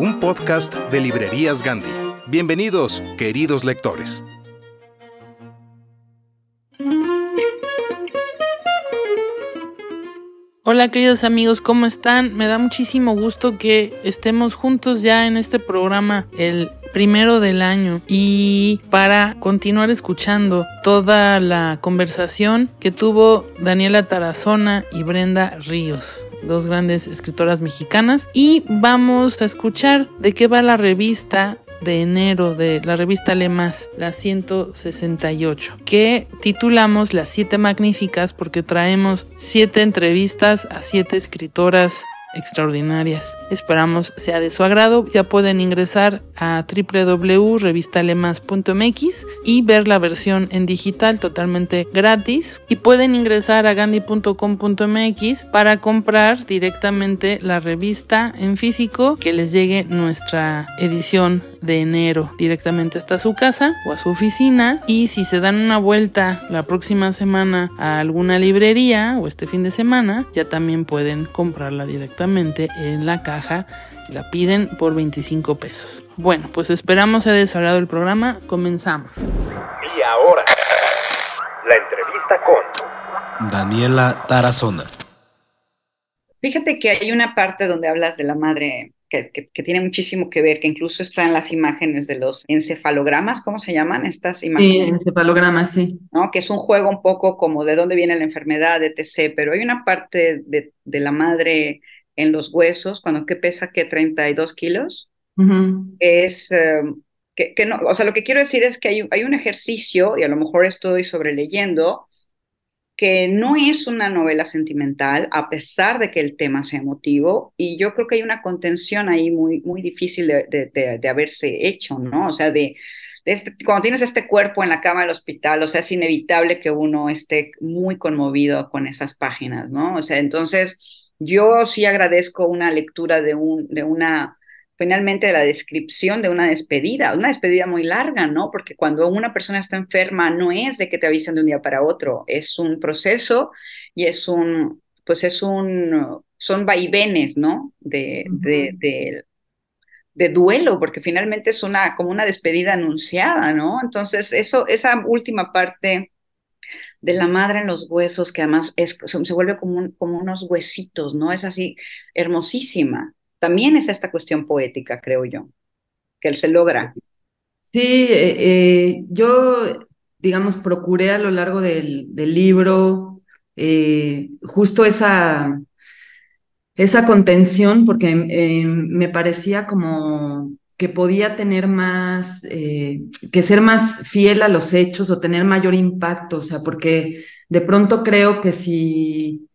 un podcast de Librerías Gandhi. Bienvenidos, queridos lectores. Hola queridos amigos, ¿cómo están? Me da muchísimo gusto que estemos juntos ya en este programa el primero del año. Y para continuar escuchando toda la conversación que tuvo Daniela Tarazona y Brenda Ríos dos grandes escritoras mexicanas. Y vamos a escuchar de qué va la revista de enero de la revista Lemas, la 168, que titulamos Las siete magníficas porque traemos siete entrevistas a siete escritoras extraordinarias. Esperamos sea de su agrado. Ya pueden ingresar a www.revistalemas.mx y ver la versión en digital totalmente gratis. Y pueden ingresar a gandhi.com.mx para comprar directamente la revista en físico que les llegue nuestra edición de enero directamente hasta su casa o a su oficina y si se dan una vuelta la próxima semana a alguna librería o este fin de semana ya también pueden comprarla directamente en la caja y la piden por 25 pesos. Bueno, pues esperamos haya desarrollado el programa, comenzamos. Y ahora, la entrevista con Daniela Tarazona. Fíjate que hay una parte donde hablas de la madre que, que, que, tiene muchísimo que ver, que incluso está en las imágenes de los encefalogramas, ¿cómo se llaman estas imágenes? Sí, encefalogramas, sí. ¿No? Que es un juego un poco como de dónde viene la enfermedad, etc. Pero hay una parte de, de la madre en los huesos, cuando que pesa que 32 kilos, uh -huh. es... Um, que, que, no, o sea, lo que quiero decir es que hay, hay un ejercicio, y a lo mejor estoy sobreleyendo, que no es una novela sentimental, a pesar de que el tema sea emotivo, y yo creo que hay una contención ahí muy, muy difícil de, de, de, haberse hecho, ¿no? O sea, de, este, cuando tienes este cuerpo en la cama del hospital, o sea, es inevitable que uno esté muy conmovido con esas páginas, ¿no? O sea, entonces yo sí agradezco una lectura de, un, de una finalmente de la descripción de una despedida, una despedida muy larga, ¿no? Porque cuando una persona está enferma no es de que te avisen de un día para otro, es un proceso y es un, pues es un, son vaivenes, ¿no? De, uh -huh. de, de, de, duelo, porque finalmente es una, como una despedida anunciada, ¿no? Entonces, eso, esa última parte de la madre en los huesos, que además es, se vuelve como, un, como unos huesitos, ¿no? Es así hermosísima también es esta cuestión poética, creo yo, que se logra. Sí, eh, eh, yo, digamos, procuré a lo largo del, libro eh, justo esa, esa contención, porque me parecía como que podía tener más, que ser más fiel a los hechos o tener mayor impacto, o sea, porque de pronto creo que si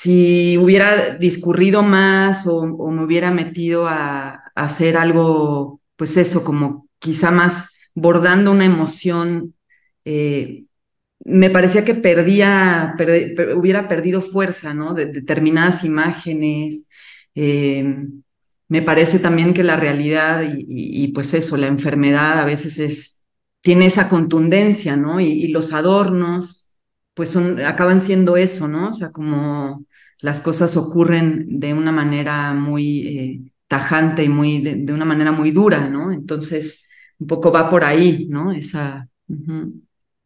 si hubiera discurrido más o, me hubiera metido a, hacer algo, pues eso, como quizá más bordando una emoción, eh, me parecía que perdía, per, per, hubiera perdido fuerza, ¿no? De, determinadas imágenes. Eh, me parece también que la realidad y, pues eso, la enfermedad a veces es, tiene esa contundencia, ¿no? Y, los adornos, pues son, acaban siendo eso, ¿no? O sea, como las cosas ocurren de una manera muy eh, tajante y muy, de, una manera muy dura, ¿no? Entonces, un poco va por ahí, ¿no? Esa...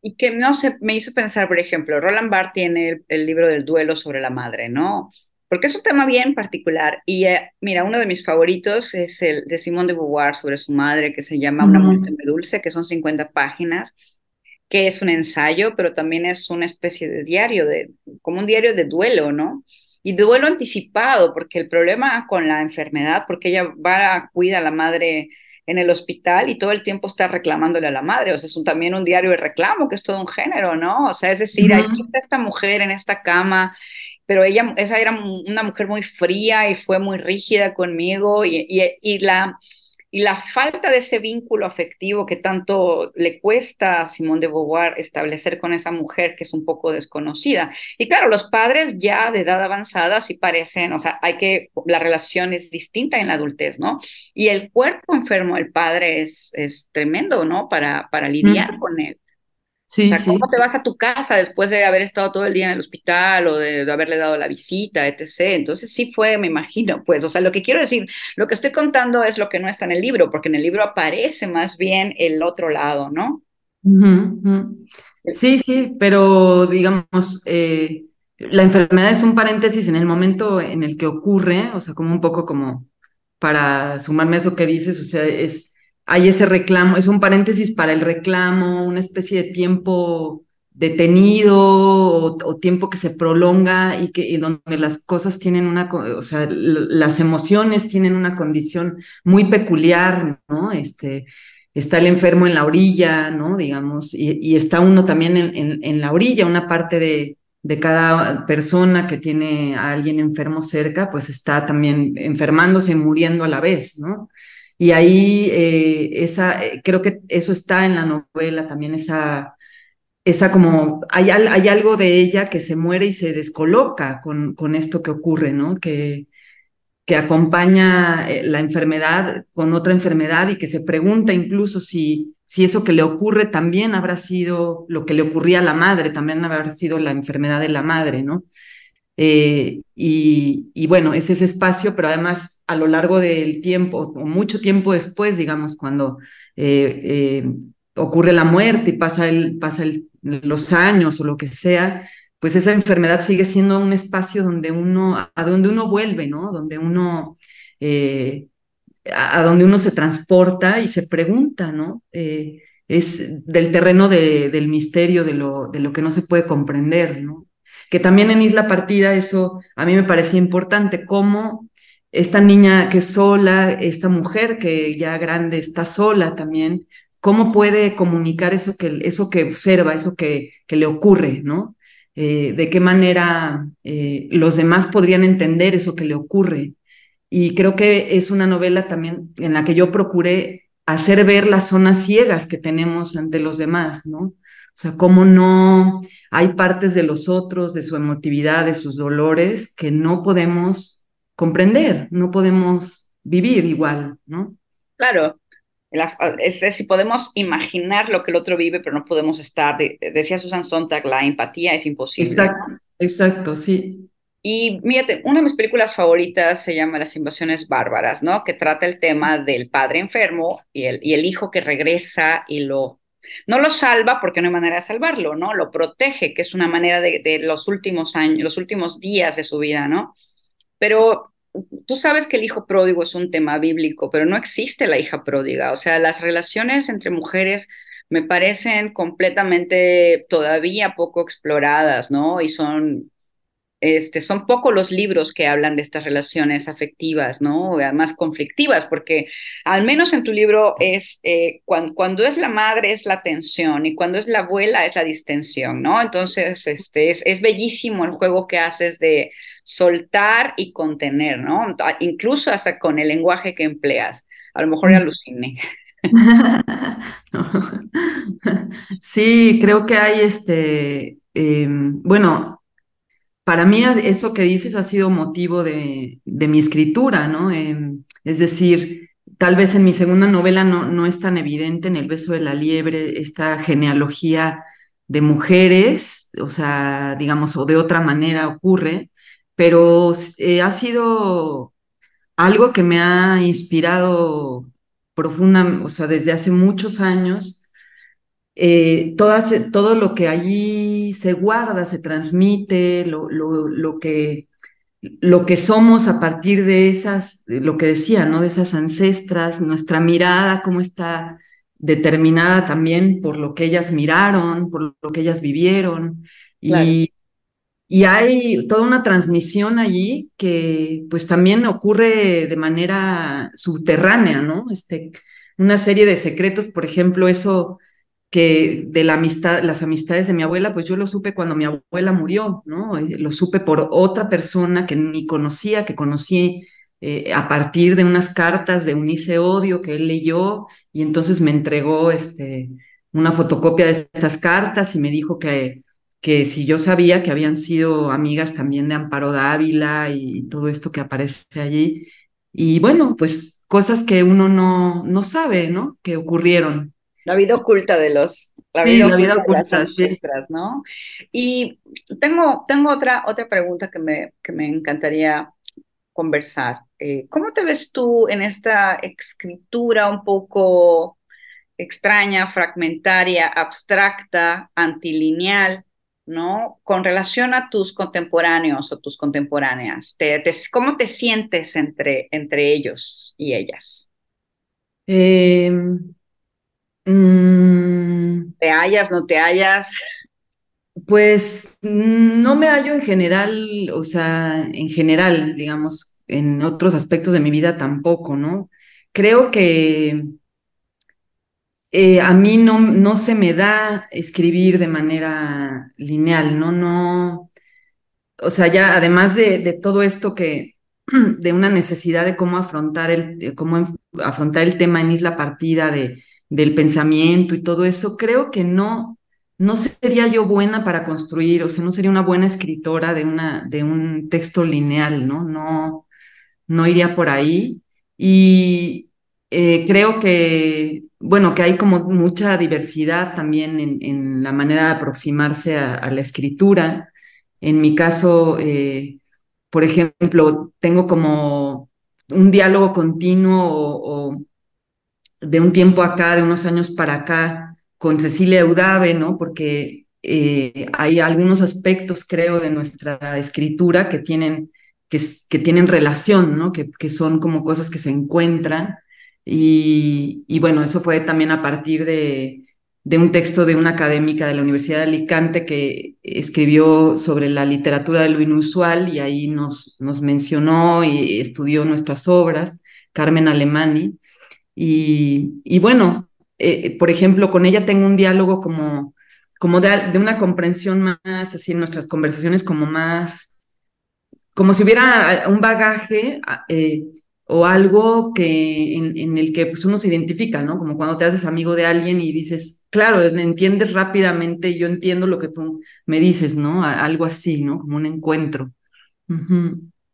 Y que no sé, me hizo pensar, por ejemplo, Roland Barthes tiene el libro del duelo sobre la madre, ¿no? porque es un tema bien particular. Y eh, mira, uno de mis favoritos es el de Simone de Beauvoir sobre su madre, que se llama Una muerte muy dulce, que son 50 páginas, que es un ensayo, pero también es una especie de diario, de, como un diario de duelo, ¿no? Y de duelo anticipado, porque el problema con la enfermedad, porque ella va a cuida a la madre en el hospital y todo el tiempo está reclamándole a la madre, o sea, es un, también un diario de reclamo, que es todo un género, ¿no? O sea, es decir, ahí está esta mujer en esta cama pero ella, esa era una mujer muy fría y fue muy rígida conmigo y, y, la, y la falta de ese vínculo afectivo que tanto le cuesta a Simone de Beauvoir establecer con esa mujer que es un poco desconocida. Y claro, los padres ya de edad avanzada sí parecen, o sea, hay que, la relación es distinta en la adultez, ¿no? Y el cuerpo enfermo del padre es, es tremendo, ¿no? Para, para lidiar con él. Sí, o sea, ¿cómo te vas a tu casa después de haber estado todo el día en el hospital o de, haberle dado la visita, etc.? Entonces sí fue, me imagino, pues, o sea, lo que quiero decir, lo que estoy contando es lo que no está en el libro, porque en el libro aparece más bien el otro lado, ¿no? Sí, sí, pero digamos, eh, la enfermedad es un paréntesis en el momento en el que ocurre, o sea, como un poco como para sumarme a eso que dices, o sea, es hay ese reclamo, es un paréntesis para el reclamo, una especie de tiempo detenido o, tiempo que se prolonga y que donde las cosas tienen una, o sea, las emociones tienen una condición muy peculiar, ¿no? Este, está el enfermo en la orilla, ¿no? Digamos, y, está uno también en, en, la orilla, una parte de, de cada persona que tiene a alguien enfermo cerca, pues está también enfermándose y muriendo a la vez, ¿no? Y ahí eh, esa, eh, creo que eso está en la novela, también esa, esa como, hay, hay algo de ella que se muere y se descoloca con, con esto que ocurre, ¿no? Que, que acompaña eh, la enfermedad con otra enfermedad y que se pregunta incluso si, si eso que le ocurre también habrá sido lo que le ocurría a la madre, también habrá sido la enfermedad de la madre, ¿no? Y, y, bueno, es ese espacio, pero además a lo largo del tiempo, o mucho tiempo después, digamos, cuando eh, eh, ocurre la muerte y pasa, el, pasa los años o lo que sea, pues esa enfermedad sigue siendo un espacio donde uno, a donde uno vuelve, ¿no? Donde uno, eh, a, donde uno se transporta y se pregunta, ¿no? es del terreno del misterio, de lo, de lo que no se puede comprender, ¿no? Que también en Isla Partida eso a mí me parecía importante, cómo esta niña que es sola, esta mujer que ya grande está sola también, ¿cómo puede comunicar eso que, eso que observa, eso que, que le ocurre, ¿no? Eh, de qué manera eh, los demás podrían entender eso que le ocurre. Y creo que es una novela también en la que yo procuré hacer ver las zonas ciegas que tenemos ante los demás, ¿no? O sea, cómo no hay partes de los otros, de su emotividad, de sus dolores, que no podemos comprender, no podemos vivir igual, ¿no? Claro, es, si podemos imaginar lo que el otro vive, pero no podemos estar, decía Susan Sontag, la empatía es imposible. Exacto, exacto, sí. Y mírate, una de mis películas favoritas se llama Las invasiones bárbaras, ¿no? Que trata el tema del padre enfermo y el, y el hijo que regresa y lo no lo salva porque no hay manera de salvarlo, ¿no? Lo protege, que es una manera de, de, los últimos años, los últimos días de su vida, ¿no? Pero tú sabes que el hijo pródigo es un tema bíblico, pero no existe la hija pródiga. O sea, las relaciones entre mujeres me parecen completamente todavía poco exploradas, ¿no? Y son este, son pocos los libros que hablan de estas relaciones afectivas, ¿no? Además conflictivas, porque al menos en tu libro es, eh, cuando, es la madre es la tensión y cuando es la abuela es la distensión, ¿no? Entonces, este, es, es bellísimo el juego que haces de soltar y contener, ¿no? Incluso hasta con el lenguaje que empleas. A lo mejor ya aluciné. Sí, creo que hay este, em, bueno, para mí eso que dices ha sido motivo de, mi escritura, ¿no? Em, Es decir, tal vez en mi segunda novela no, no es tan evidente en El beso de la liebre esta genealogía de mujeres, o sea, digamos, o de otra manera ocurre, pero eh, ha sido algo que me ha inspirado profunda, o sea, desde hace muchos años. Eh, todo lo que allí se guarda, se transmite, lo, lo, que, lo que somos a partir de esas, lo que decía, ¿no? De esas ancestras, nuestra mirada, cómo está determinada también por lo que ellas miraron, por lo que ellas vivieron. Y, y hay toda una transmisión allí que pues también ocurre de manera subterránea, ¿no? Este, una serie de secretos, por ejemplo, eso que de la amistad, las amistades de mi abuela, pues yo lo supe cuando mi abuela murió, ¿no? Lo supe por otra persona que ni conocía, que conocí eh, a partir de unas cartas de Unice Odio que él leyó y entonces me entregó este, una fotocopia de estas cartas y me dijo que, que si yo sabía que habían sido amigas también de Amparo Dávila y todo esto que aparece allí. Y bueno, pues cosas que uno no, no sabe, ¿no? Que ocurrieron. La vida oculta de los, la vida, oculta, de las ¿no? Y tengo, tengo otra, otra pregunta que me, que me encantaría conversar. Eh, ¿Cómo te ves tú en esta escritura un poco extraña, fragmentaria, abstracta, antilineal, ¿no? Con relación a tus contemporáneos o tus contemporáneas. cómo te sientes entre, entre ellos y ellas? Em, mm. ¿Te hallas, no te hallas? Pues no me hallo en general, o sea, en general, digamos, en otros aspectos de mi vida tampoco, ¿no? Creo que eh, a mí no, no se me da escribir de manera lineal, ¿no? No, o sea, ya además de, todo esto que, de una necesidad de cómo afrontar el, cómo afrontar el tema en Isla Partida, de, del pensamiento y todo eso, creo que no, no sería yo buena para construir, o sea, no sería una buena escritora de, una, de un texto lineal, ¿no? No, no iría por ahí. Y eh, creo que, bueno, que hay como mucha diversidad también en, la manera de aproximarse a, la escritura. En mi caso, eh, por ejemplo, tengo como un diálogo continuo o de un tiempo acá, de unos años para acá, con Cecilia Eudave, ¿no? Porque eh, hay algunos aspectos, creo, de nuestra escritura que tienen, que, tienen relación, ¿no? Que, que, son como cosas que se encuentran. Y, y, bueno, eso fue también a partir de, de un texto de una académica de la Universidad de Alicante que escribió sobre la literatura de lo inusual y ahí nos, nos mencionó y estudió nuestras obras, Carmen Alemani. Y, y bueno, eh, por ejemplo, con ella tengo un diálogo como, como de, una comprensión más, así en nuestras conversaciones, como más, como si hubiera un bagaje eh, o algo que, en, el que pues, uno se identifica, ¿no? Como cuando te haces amigo de alguien y dices, claro, entiendes rápidamente, yo entiendo lo que tú me dices, ¿no? algo así, ¿no? Como un encuentro.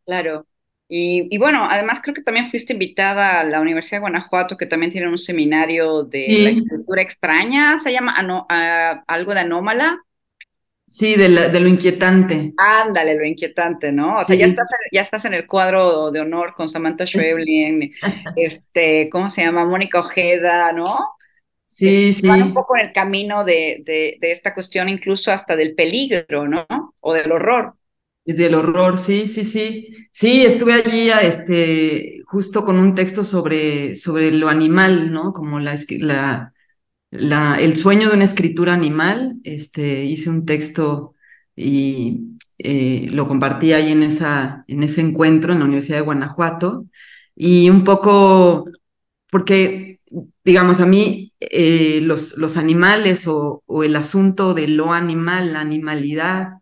Claro. Y, bueno, además creo que también fuiste invitada a la Universidad de Guanajuato, que también tiene un seminario de la escritura extraña, se llama algo de anómala. Sí, de, de, lo inquietante. Ándale, lo inquietante, ¿no? O sea, ya, estás, ya estás en el cuadro de honor con Samantha Schweblin, este, ¿cómo se llama? Mónica Ojeda, ¿no? Sí, sí. Van un poco en el camino de, de, de esta cuestión, incluso hasta del peligro, ¿no? O del horror. Del horror, sí, sí, sí. Sí, estuve allí este, justo con un texto sobre, sobre lo animal, ¿no? Como la, la, la, el sueño de una escritura animal. Este, hice un texto y eh, lo compartí ahí en, esa, en ese encuentro en la Universidad de Guanajuato. Y un poco, porque, digamos, a mí eh, los, los animales o, o el asunto de lo animal, la animalidad,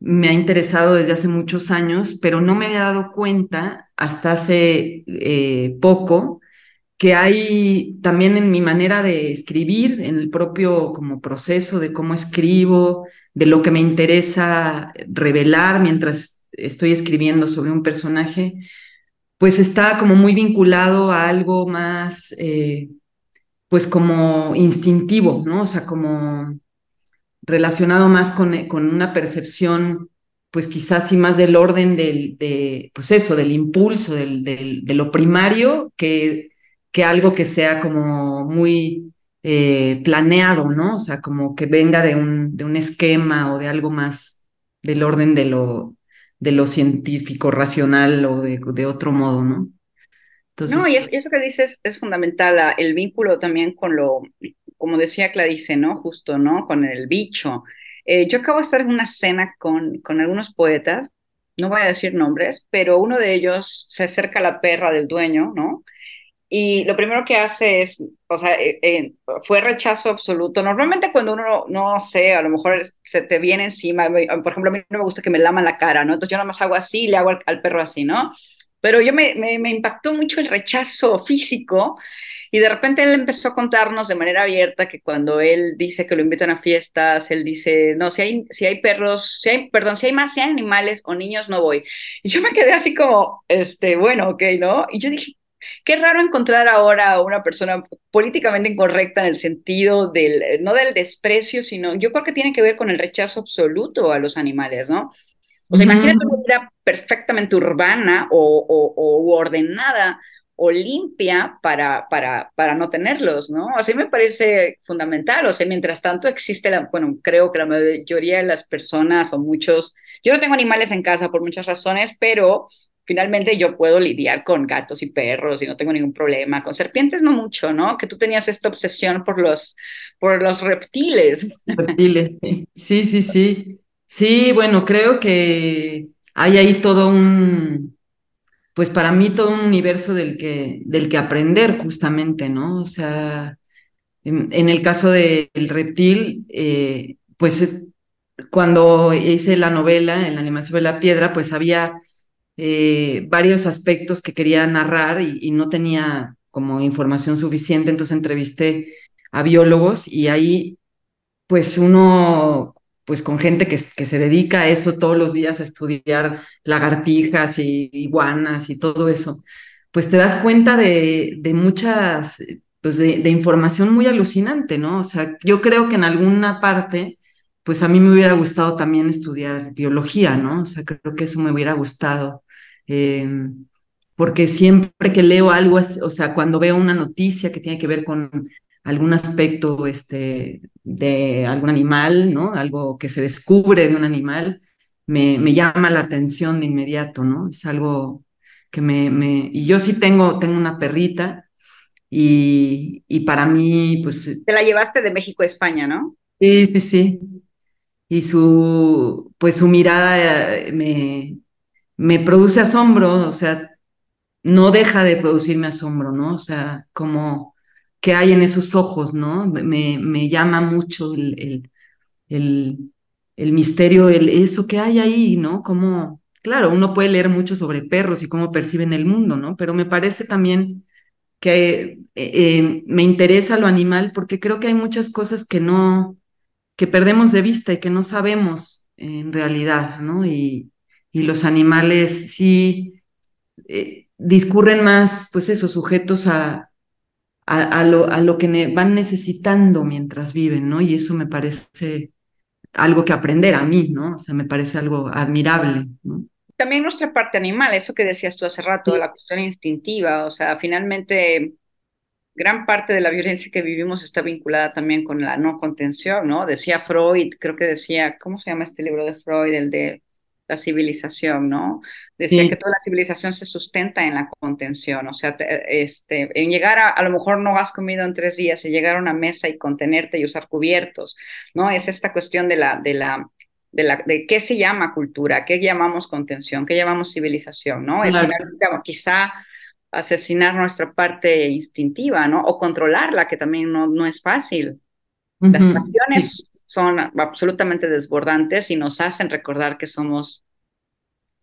me ha interesado desde hace muchos años, pero no me había dado cuenta hasta hace eh, poco que hay también en mi manera de escribir, en el propio como proceso de cómo escribo, de lo que me interesa revelar mientras estoy escribiendo sobre un personaje, pues está como muy vinculado a algo más, eh, pues como instintivo, ¿no? O sea, como relacionado más con, con una percepción, pues quizás sí más del orden del, de, pues eso, del impulso, del, de lo primario, que, que algo que sea como muy eh, planeado, ¿no? O sea, como que venga de un, de un esquema o de algo más del orden de lo, de lo científico, racional o de, de otro modo, ¿no? Entonces, no, y, eso que dices es fundamental, el vínculo también con lo, como decía Clarice, ¿no? Justo, ¿no? Con el bicho. Eh, yo acabo de estar en una cena con, con algunos poetas, no voy a decir nombres, pero uno de ellos se acerca a la perra del dueño, ¿no? Y lo primero que hace es, o sea, eh, eh, fue rechazo absoluto. Normalmente cuando uno, no sé, a lo mejor se te viene encima, por ejemplo, a mí no me gusta que me laman la cara, ¿no? Entonces yo nada más hago así le hago al, perro así, ¿no? Pero yo me, me, impactó mucho el rechazo físico y de repente él empezó a contarnos de manera abierta que cuando él dice que lo invitan a fiestas, él dice, no, si hay, si hay perros, si hay, perdón, si hay más, si animales o niños, no voy. Y yo me quedé así como, este, bueno, ok, ¿no? Y yo dije, Qué raro encontrar ahora a una persona políticamente incorrecta en el sentido del, no del desprecio, sino yo creo que tiene que ver con el rechazo absoluto a los animales, ¿no? O sea, imagínate una vida perfectamente urbana o, o, ordenada o limpia para, para, para no tenerlos, ¿no? Así me parece fundamental. O sea, mientras tanto existe la, bueno, creo que la mayoría de las personas o muchos, yo no tengo animales en casa por muchas razones, pero finalmente yo puedo lidiar con gatos y perros y no tengo ningún problema. Con serpientes no mucho, ¿no? Que tú tenías esta obsesión por los, por los reptiles. Reptiles, sí. Sí, sí, sí. Sí, bueno, creo que hay ahí todo un, pues para mí todo un universo del que, del que aprender justamente, ¿no? O sea, en, el caso del reptil, eh, pues cuando hice la novela, en la animación de la piedra, pues había eh, varios aspectos que quería narrar y, no tenía como información suficiente, entonces entrevisté a biólogos y ahí pues uno, pues con gente que, que se dedica a eso todos los días, a estudiar lagartijas y iguanas y todo eso, pues te das cuenta de, de muchas, pues de, información muy alucinante, ¿no? O sea, yo creo que en alguna parte, pues a mí me hubiera gustado también estudiar biología, ¿no? O sea, creo que eso me hubiera gustado Em, porque siempre que leo algo, o sea, cuando veo una noticia que tiene que ver con algún aspecto este, de algún animal, ¿no? Algo que se descubre de un animal, me, me llama la atención de inmediato, ¿no? Es algo que me, me... Y yo sí tengo, tengo una perrita y, y para mí, pues... Te la llevaste de México a España, ¿no? Sí, sí, sí. Y su, pues su mirada eh, me, me produce asombro, o sea, no deja de producirme asombro, ¿no? O sea, como que hay en esos ojos, ¿no? Me, llama mucho el, el, el, misterio, el, eso que hay ahí, ¿no? Como, claro, uno puede leer mucho sobre perros y cómo perciben el mundo, ¿no? Pero me parece también que eh, eh, me interesa lo animal porque creo que hay muchas cosas que no, que perdemos de vista y que no sabemos en realidad, ¿no? Y, y los animales sí eh, discurren más, pues eso, sujetos a, a, lo, a lo que van necesitando mientras viven, ¿no? Y eso me parece algo que aprender a mí, ¿no? O sea, me parece algo admirable, ¿no? También nuestra parte animal, eso que decías tú hace rato, la cuestión instintiva, o sea, finalmente gran parte de la violencia que vivimos está vinculada también con la no contención, ¿no? Decía Freud, creo que decía, ¿cómo se llama este libro de Freud? El de la civilización, ¿no? Decía que toda la civilización se sustenta en la contención, o sea, este, en llegar a, a lo mejor no has comido en tres días, y llegar a una mesa y contenerte y usar cubiertos, ¿no? Es esta cuestión de la, de la, de, la, de qué se llama cultura, qué llamamos contención, qué llamamos civilización, ¿no? Es quizá asesinar nuestra parte instintiva, ¿no? O controlarla, que también no, no es fácil. Las pasiones son absolutamente desbordantes y nos hacen recordar que somos,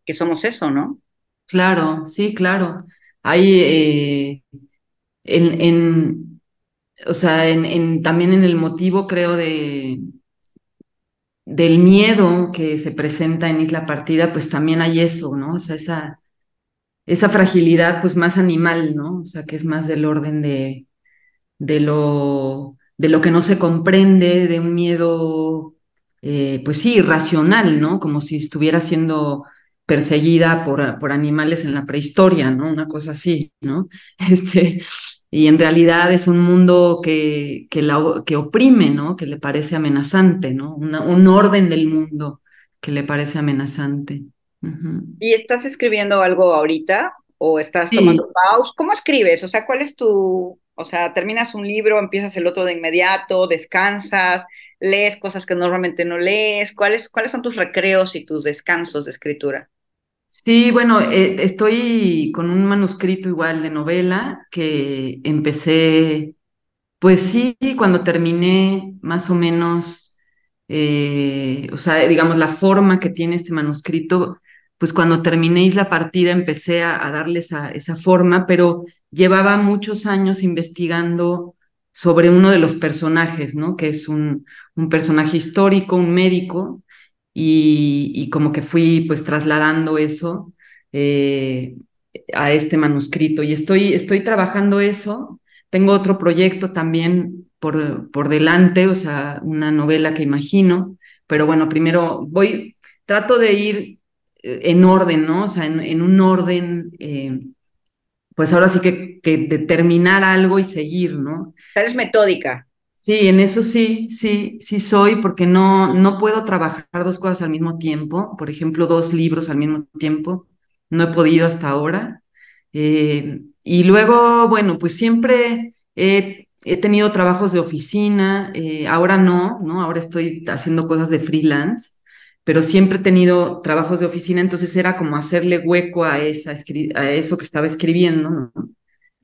que somos eso, ¿no? Claro, sí, claro. Hay eh, en, en, o sea, en, en, también en el motivo, creo, de del miedo que se presenta en Isla Partida, pues también hay eso, ¿no? O sea, esa, esa fragilidad pues más animal, ¿no? O sea, que es más del orden de, de, lo, de lo que no se comprende, de un miedo, eh, pues sí, irracional, ¿no? Como si estuviera siendo perseguida por, por animales en la prehistoria, ¿no? Una cosa así, ¿no? Este, y en realidad es un mundo que, que, la, que oprime, ¿no? Que le parece amenazante, ¿no? un orden del mundo que le parece amenazante. ¿Y estás escribiendo algo ahorita o estás tomando pausa? ¿Cómo escribes? O sea, ¿cuál es tu, o sea, terminas un libro, empiezas el otro de inmediato, descansas, lees cosas que normalmente no lees? ¿Cuáles, cuáles son tus recreos y tus descansos de escritura? Sí, bueno, eh, estoy con un manuscrito igual de novela que empecé, pues sí, cuando terminé más o menos, eh, o sea, digamos, la forma que tiene este manuscrito, pues cuando terminéis la partida empecé a, darle esa, esa forma, pero llevaba muchos años investigando sobre uno de los personajes, ¿no? Que es un, un personaje histórico, un médico, y, como que fui pues trasladando eso eh, a este manuscrito y estoy, estoy trabajando eso. Tengo otro proyecto también por, por delante, o sea, una novela que imagino, pero bueno, primero voy, trato de ir eh, en orden, ¿no? O sea, en, un orden, eh, pues ahora sí que, que determinar algo y seguir, ¿no? O sea, eres metódica. Sí, en eso sí, sí, sí soy, porque no, no puedo trabajar dos cosas al mismo tiempo, por ejemplo, dos libros al mismo tiempo, no he podido hasta ahora. Eh, y luego, bueno, pues siempre he, tenido trabajos de oficina, eh, ahora no, ¿no? Ahora estoy haciendo cosas de freelance, pero siempre he tenido trabajos de oficina, entonces era como hacerle hueco a, esa, a eso que estaba escribiendo.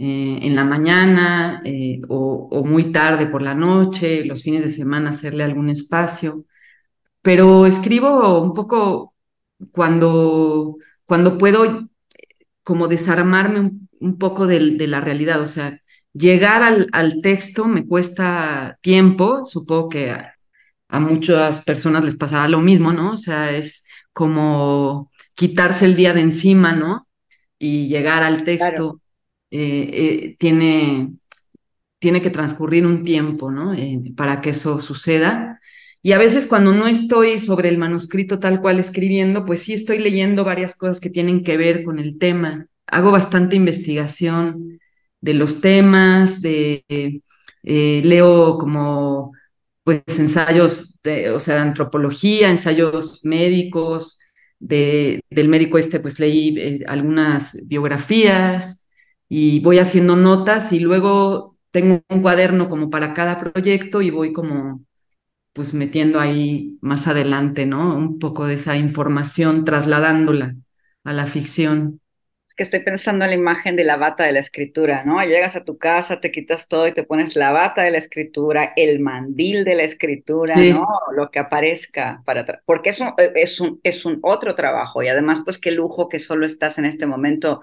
Eh, en la mañana eh, o, muy tarde por la noche, los fines de semana hacerle algún espacio. Pero escribo un poco cuando, cuando puedo como desarmarme un, poco de, la realidad, o sea, llegar al, texto me cuesta tiempo, supongo que a, muchas personas les pasará lo mismo, ¿no? O sea, es como quitarse el día de encima, ¿no? Y llegar al texto. Eh, eh, tiene, tiene que transcurrir un tiempo, ¿no? Eh, para que eso suceda. Y a veces cuando no estoy sobre el manuscrito tal cual escribiendo, pues sí estoy leyendo varias cosas que tienen que ver con el tema. Hago bastante investigación de los temas, de, leo como pues ensayos de, o sea, antropología, ensayos médicos, de, del médico este pues leí algunas biografías, y voy haciendo notas y luego tengo un cuaderno como para cada proyecto y voy como pues metiendo ahí más adelante, ¿no? Un poco de esa información, trasladándola a la ficción que estoy pensando en la imagen de la bata de la escritura, ¿no? Llegas a tu casa, te quitas todo y te pones la bata de la escritura, el mandil de la escritura, ¿no? Lo que aparezca para porque es un, eh, es un es un otro trabajo y además pues qué lujo que solo estás en este momento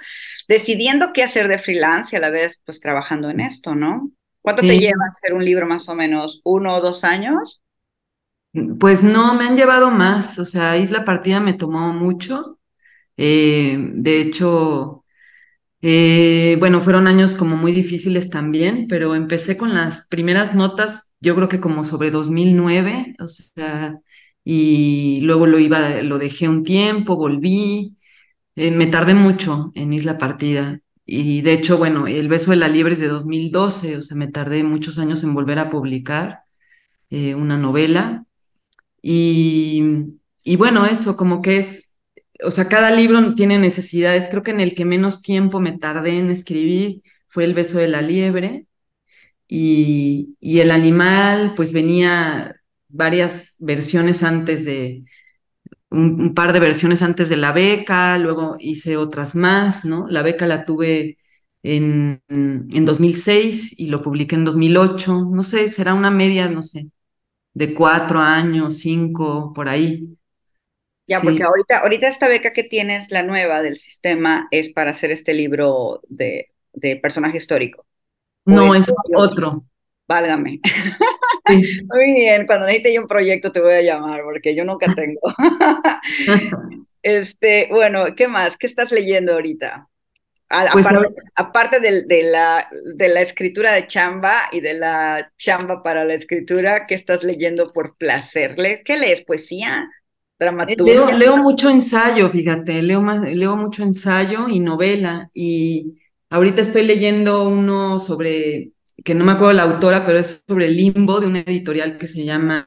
decidiendo qué hacer de freelance y a la vez pues trabajando en esto, ¿no? ¿Cuánto te lleva hacer un libro más o menos? ¿Uno o dos años? Pues no, me han llevado más, o sea, Isla Partida me tomó mucho, eh, de hecho, eh, bueno, fueron años como muy difíciles también, pero empecé con las primeras notas, yo creo que como sobre 2009, o sea, y luego lo iba, lo dejé un tiempo, volví, eh, me tardé mucho en Isla Partida. Y de hecho, bueno, El beso de la liebre es de 2012, o sea, me tardé muchos años en volver a publicar una novela. Y, y bueno, eso como que es o sea, cada libro tiene necesidades. Creo que en el que menos tiempo me tardé en escribir fue El beso de la liebre. Y, el animal, pues venía varias versiones antes de, un, par de versiones antes de la beca, luego hice otras más, ¿no? La beca la tuve en, en 2006 y lo publiqué en 2008, no sé, será una media, no sé, de cuatro años, cinco, por ahí. Ya, porque ahorita, ahorita esta beca que tienes, la nueva del sistema, es para hacer este libro de, de personaje histórico. No, es, otro. Válgame. Muy bien, cuando necesite yo un proyecto te voy a llamar, porque yo nunca tengo. este, bueno, ¿qué más? ¿Qué estás leyendo ahorita? Pues aparte, de, la, de la escritura de chamba y de la chamba para la escritura, ¿qué estás leyendo por placer? ¿Qué lees? ¿Poesía? ¿Dramaturgia? Leo, mucho ensayo, fíjate, leo, leo mucho ensayo y novela. Y ahorita estoy leyendo uno sobre, que no me acuerdo la autora, pero es sobre el limbo de una editorial que se llama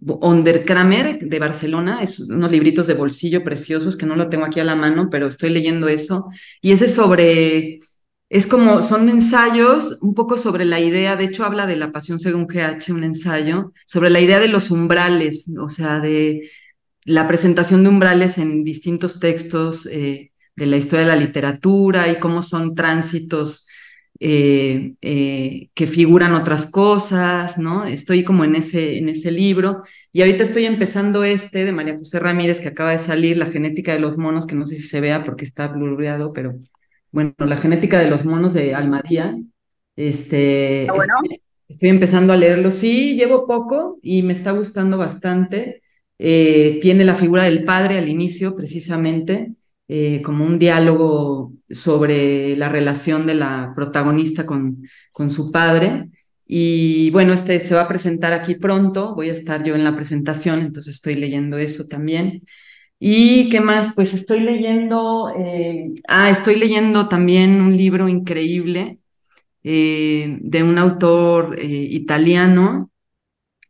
Onderkramer de Barcelona, es unos libritos de bolsillo preciosos que no lo tengo aquí a la mano, pero estoy leyendo eso. Y ese sobre, es como, son ensayos un poco sobre la idea, de hecho habla de la pasión según GH, un ensayo, sobre la idea de los umbrales, o sea, de la presentación de umbrales en distintos textos eh, de la historia de la literatura y cómo son tránsitos eh, eh, que figuran otras cosas, ¿no? Estoy como en ese, en ese libro y ahorita estoy empezando este de María José Ramírez que acaba de salir, La genética de los monos, que no sé si se vea porque está blurreado, pero bueno, La genética de los monos de Almadía. Este, bueno? estoy, empezando a leerlo, sí, llevo poco y me está gustando bastante. Eh, tiene la figura del padre al inicio, precisamente, eh, como un diálogo sobre la relación de la protagonista con, con su padre. Y bueno, este se va a presentar aquí pronto, voy a estar yo en la presentación, entonces estoy leyendo eso también. ¿Y qué más? Pues estoy leyendo, eh, ah, estoy leyendo también un libro increíble eh, de un autor italiano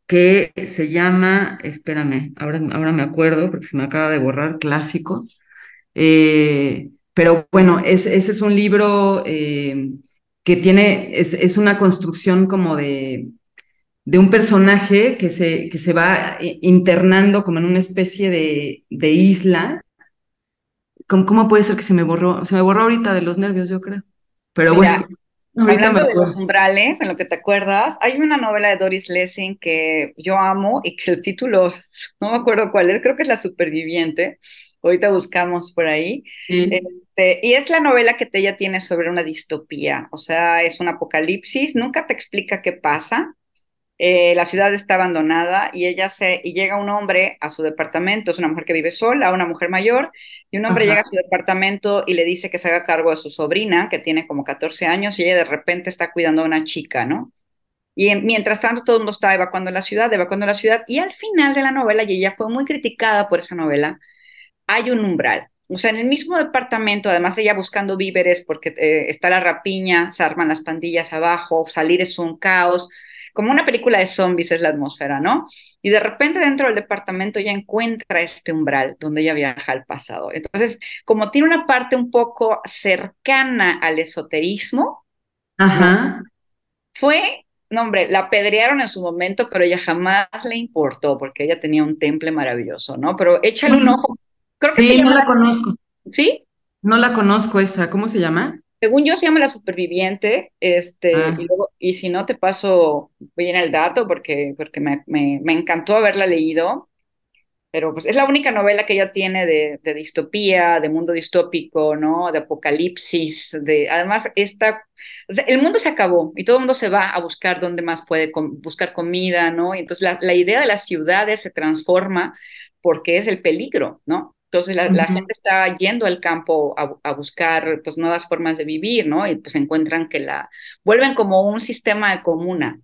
que se llama, espérame, ahora, ahora me acuerdo porque se me acaba de borrar, clásico, eh, pero bueno, ese es un libro eh, que tiene, es, una construcción como de, de un personaje que se, que se va eh, internando como en una especie de, de isla. ¿Cómo, ¿Cómo, puede ser que se me borró? Se me borró ahorita de los nervios, yo creo. Pero bueno. Hablando de los umbrales, en lo que te acuerdas, hay una novela de Doris Lessing que yo amo y que el título, no me acuerdo cuál es, creo que es La Superviviente, ahorita buscamos por ahí. Este, y es la novela que ella tiene sobre una distopía, o sea, es un apocalipsis, nunca te explica qué pasa. Eh, la ciudad está abandonada y ella se y llega un hombre a su departamento, es una mujer que vive sola, una mujer mayor, y un hombre llega a su departamento y le dice que se haga cargo de su sobrina, que tiene como 14 años, y ella de repente está cuidando a una chica, ¿no? Y mientras tanto todo el mundo está evacuando la ciudad, evacuando la ciudad, y al final de la novela, y ella fue muy criticada por esa novela, hay un umbral. O sea, en el mismo departamento, además ella buscando víveres porque eh, está la rapiña, se arman las pandillas abajo, salir es un caos, como una película de zombies es la atmósfera, ¿no? Y de repente dentro del departamento ella encuentra este umbral donde ella viaja al pasado. Entonces, como tiene una parte un poco cercana al esoterismo, Ajá. fue, no hombre, la apedrearon en su momento, pero ella jamás le importó porque ella tenía un temple maravilloso, ¿no? Pero échale un ojo sí, no la conozco. ¿Sí? No la conozco esa. ¿Cómo se llama? Según yo se llama La Superviviente, este, ah. y, luego, y si no te paso bien el dato porque, porque me, me, me, encantó haberla leído, pero pues es la única novela que ella tiene de, de, distopía, de mundo distópico, ¿no? De apocalipsis, de, además esta, el mundo se acabó y todo el mundo se va a buscar dónde más puede buscar comida, ¿no? Y entonces la, la idea de las ciudades se transforma porque es el peligro, ¿no? Entonces la, gente está yendo al campo a, buscar pues nuevas formas de vivir, ¿no? Y pues encuentran que la vuelven como un sistema de comuna.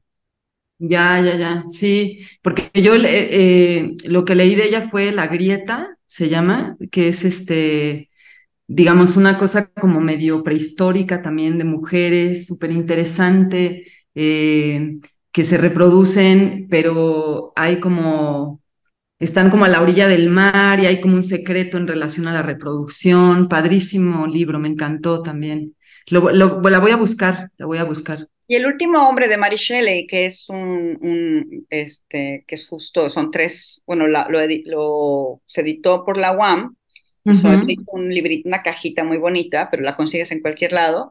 Ya, ya, ya, sí, porque yo eh, lo que leí de ella fue La Grieta, se llama, que es este, digamos, una cosa como medio prehistórica también de mujeres, súper interesante, eh, que se reproducen, pero hay como están como a la orilla del mar y hay como un secreto en relación a la reproducción. Padrísimo libro, me encantó también. Lo, la voy a buscar, la voy a buscar. Y el último hombre de Mary Shelley, que es un, este, que es justo, son tres, bueno, lo, lo, se editó por la UAM, un librito, una cajita muy bonita, pero la consigues en cualquier lado,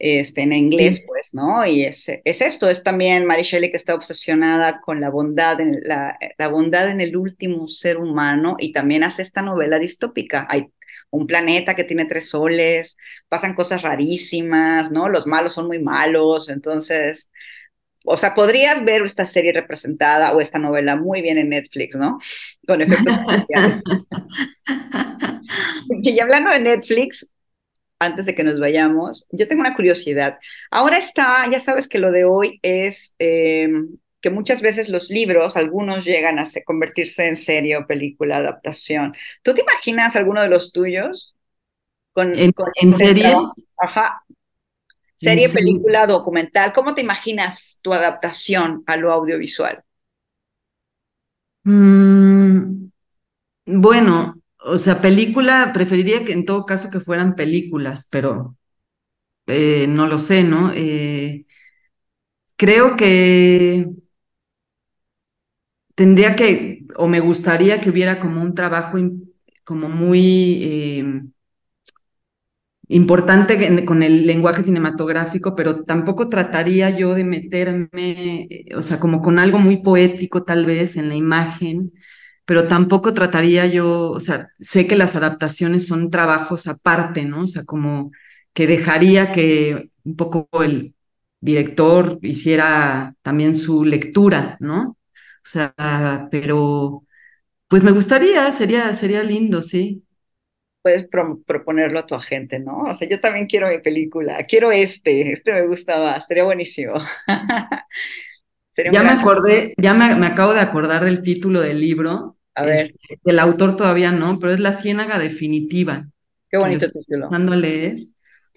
este, en inglés, pues, ¿no? Y es, es esto, es también Mary Shelley que está obsesionada con la bondad, en la, la, bondad en el último ser humano y también hace esta novela distópica. Hay un planeta que tiene tres soles, pasan cosas rarísimas, ¿no? Los malos son muy malos, entonces, o sea, podrías ver esta serie representada o esta novela muy bien en Netflix, ¿no? Con efectos especiales. y hablando de Netflix, antes de que nos vayamos, yo tengo una curiosidad. Ahora está, ya sabes que lo de hoy es em, que muchas veces los libros, algunos llegan a convertirse en serie o película, adaptación. ¿Tú te imaginas alguno de los tuyos? Con, ¿En, serie? Ajá. Serie, película, documental. ¿Cómo te imaginas tu adaptación a lo audiovisual? Mm, bueno, o sea, película, preferiría que en todo caso que fueran películas, pero eh, no lo sé, ¿no? Eh, creo que tendría que, o me gustaría que hubiera como un trabajo como muy eh, importante con el lenguaje cinematográfico, pero tampoco trataría yo de meterme, o sea, como con algo muy poético tal vez en la imagen, pero tampoco trataría yo, o sea, sé que las adaptaciones son trabajos aparte, ¿no? O sea, como que dejaría que un poco el director hiciera también su lectura, ¿no? O sea, pero pues me gustaría, sería, sería lindo, sí. Puedes proponerlo a tu agente, ¿no? O sea, yo también quiero mi película, quiero este, este me gusta más, sería buenísimo. ya me acordé, ya me, me, acabo de acordar del título del libro, a ver. Este, el autor todavía no, pero es La Ciénaga Definitiva. Qué bonito título. Empezando a leer.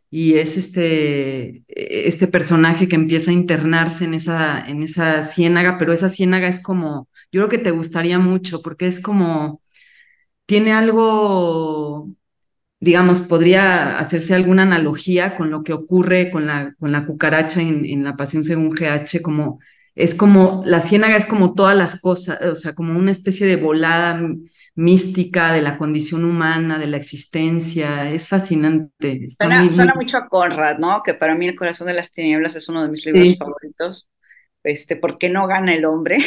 Y es este, este personaje que empieza a internarse en esa, en esa ciénaga, pero esa ciénaga es como, yo creo que te gustaría mucho, porque es como, tiene algo, digamos, podría hacerse alguna analogía con lo que ocurre con la, con la cucaracha en, en La Pasión según GH, como es como, la ciénaga es como todas las cosas, o sea, como una especie de volada mística de la condición humana, de la existencia, es fascinante. suena, mucho a Conrad, ¿no? Que para mí El corazón de las tinieblas es uno de mis libros favoritos. Este, ¿por qué no gana el hombre?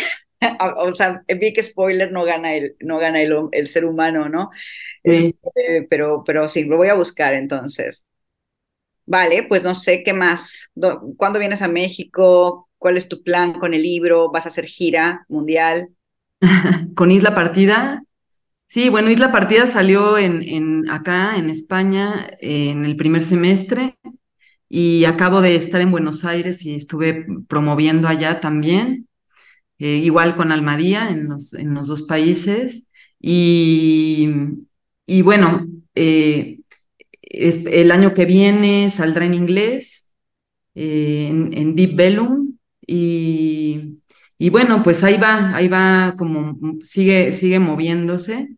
o sea, big spoiler, no gana el, no gana el, el ser humano, ¿no? Este, pero, pero sí, lo voy a buscar entonces. Vale, pues no sé qué más. ¿Cuándo vienes a México? ¿Cuál es tu plan con el libro? ¿Vas a hacer gira mundial? con Isla Partida. Sí, bueno, Isla Partida salió en, en, acá en España en el primer semestre y acabo de estar en Buenos Aires y estuve promoviendo allá también, eh, igual con Almadía en los, en los dos países. Y, y bueno, eh, el año que viene saldrá en inglés, eh, en, en Deep Bellum, y, y bueno, pues ahí va, ahí va como sigue, sigue moviéndose.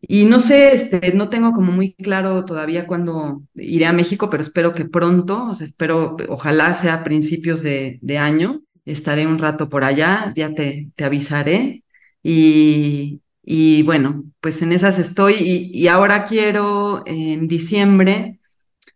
Y no sé, este, no tengo como muy claro todavía cuándo iré a México, pero espero que pronto, o sea, espero, ojalá sea a principios de, de año, estaré un rato por allá, ya te, te avisaré. Y, y bueno, pues en esas estoy y, y, ahora quiero en diciembre,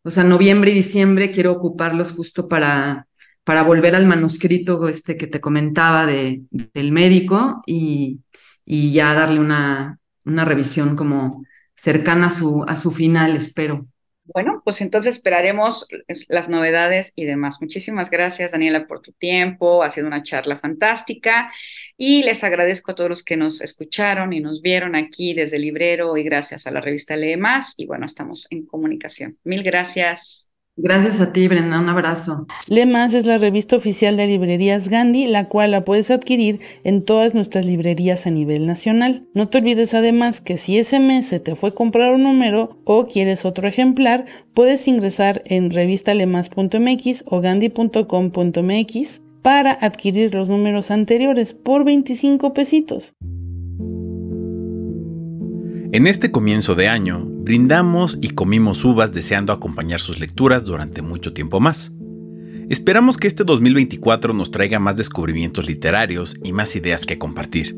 o sea, noviembre y diciembre, quiero ocuparlos justo para para volver al manuscrito este que te comentaba de, del médico y, y ya darle una, una revisión como cercana a su, a su final, espero. Bueno, pues entonces esperaremos las novedades y demás. Muchísimas gracias, Daniela, por tu tiempo. Ha sido una charla fantástica y les agradezco a todos los que nos escucharon y nos vieron aquí desde el librero y gracias a la revista Lee Más. Y bueno, estamos en comunicación. Mil gracias. Gracias a ti, Brenda. Un abrazo. Lemas es la revista oficial de librerías Gandhi, la cual la puedes adquirir en todas nuestras librerías a nivel nacional. No te olvides además que si ese mes se te fue comprar un número o quieres otro ejemplar, puedes ingresar en revistalemas.mx o gandhi.com.mx para adquirir los números anteriores por 25 pesitos. En este comienzo de año, brindamos y comimos uvas deseando acompañar sus lecturas durante mucho tiempo más. Esperamos que este 2024 nos traiga más descubrimientos literarios y más ideas que compartir.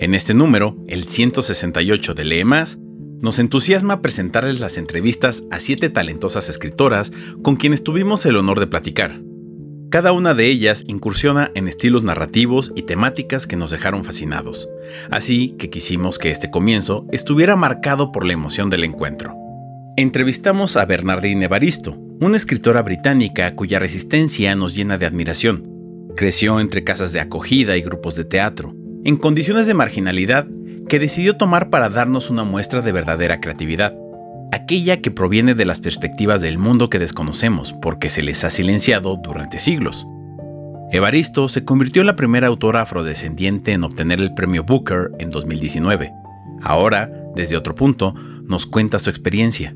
En este número, el 168 de Lee Más, nos entusiasma presentarles las entrevistas a siete talentosas escritoras con quienes tuvimos el honor de platicar. Cada una de ellas incursiona en estilos narrativos y temáticas que nos dejaron fascinados, así que quisimos que este comienzo estuviera marcado por la emoción del encuentro. Entrevistamos a Bernardine Evaristo, una escritora británica cuya resistencia nos llena de admiración. Creció entre casas de acogida y grupos de teatro, en condiciones de marginalidad que decidió tomar para darnos una muestra de verdadera creatividad. Aquella que proviene de las perspectivas del mundo que desconocemos porque se les ha silenciado durante siglos. Evaristo se convirtió en la primera autora afrodescendiente en obtener el premio Booker en 2019. Ahora, desde otro punto, nos cuenta su experiencia.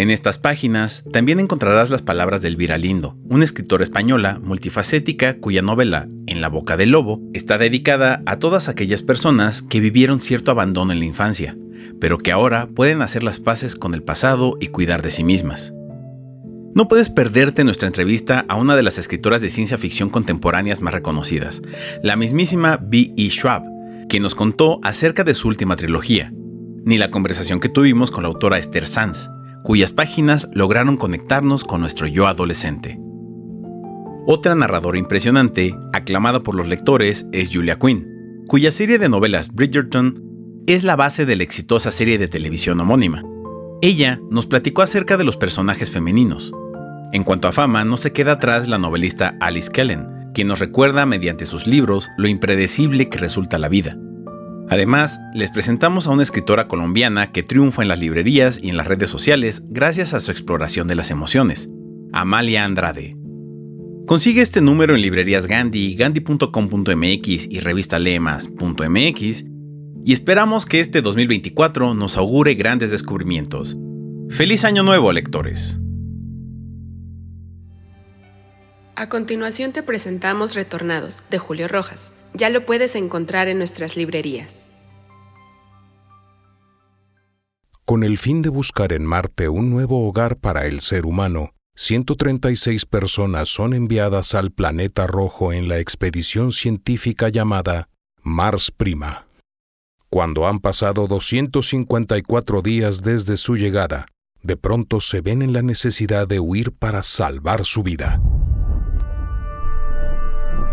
En estas páginas también encontrarás las palabras de Elvira Lindo, una escritora española multifacética cuya novela En la boca del lobo está dedicada a todas aquellas personas que vivieron cierto abandono en la infancia, pero que ahora pueden hacer las paces con el pasado y cuidar de sí mismas. No puedes perderte nuestra entrevista a una de las escritoras de ciencia ficción contemporáneas más reconocidas, la mismísima B. E. Schwab, quien nos contó acerca de su última trilogía, ni la conversación que tuvimos con la autora Esther Sanz, cuyas páginas lograron conectarnos con nuestro yo adolescente. Otra narradora impresionante, aclamada por los lectores, es Julia Quinn, cuya serie de novelas Bridgerton es la base de la exitosa serie de televisión homónima. Ella nos platicó acerca de los personajes femeninos. En cuanto a fama, no se queda atrás la novelista Alice Kellen, quien nos recuerda mediante sus libros lo impredecible que resulta la vida. Además, les presentamos a una escritora colombiana que triunfa en las librerías y en las redes sociales gracias a su exploración de las emociones, Amalia Andrade. Consigue este número en librerías Gandhi, gandhi.com.mx y revistalemas.mx y esperamos que este 2024 nos augure grandes descubrimientos. ¡Feliz Año Nuevo, lectores! A continuación te presentamos Retornados, de Julio Rojas. Ya lo puedes encontrar en nuestras librerías. Con el fin de buscar en Marte un nuevo hogar para el ser humano, 136 personas son enviadas al planeta rojo en la expedición científica llamada Mars Prima. Cuando han pasado 254 días desde su llegada, de pronto se ven en la necesidad de huir para salvar su vida.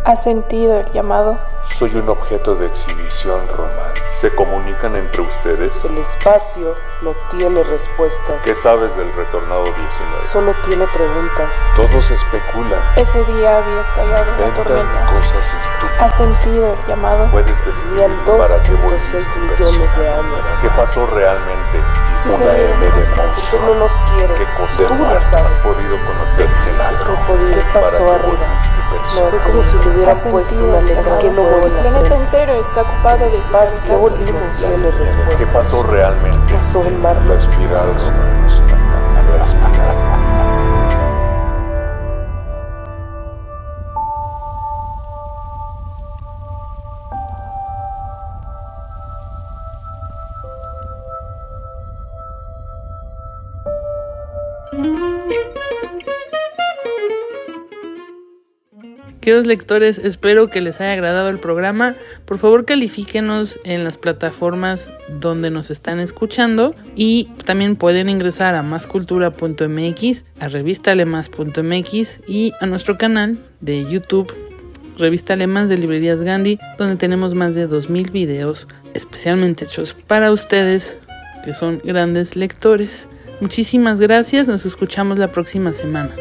¿Ha sentido el llamado? Soy un objeto de exhibición, Román. ¿Se comunican entre ustedes? El espacio no tiene respuesta. ¿Qué sabes del retornado 19? Solo tiene preguntas. Todos especulan. Ese día había estallado una tormenta. cosas estúpidas. ¿Ha sentido el llamado? Puedes describir para qué volviste millones de años. ¿Qué pasó realmente? Una M de Tú no nos. ¿Qué cosas has podido conocer? No podía. ¿Qué pasó arriba? No, fue como si le hubiera puesto una letra que no El planeta entero está ocupado de sus Espacio, ¿qué habitantes. ¿Qué pasó realmente? Pasó el mar. La espiral, Román. Queridos lectores, espero que les haya agradado el programa. Por favor, califíquenos en las plataformas donde nos están escuchando y también pueden ingresar a mascultura.mx, a revistalemas.mx y a nuestro canal de YouTube Revista Alemas de Librerías Gandhi, donde tenemos más de 2000 videos especialmente hechos para ustedes, que son grandes lectores. Muchísimas gracias, nos escuchamos la próxima semana.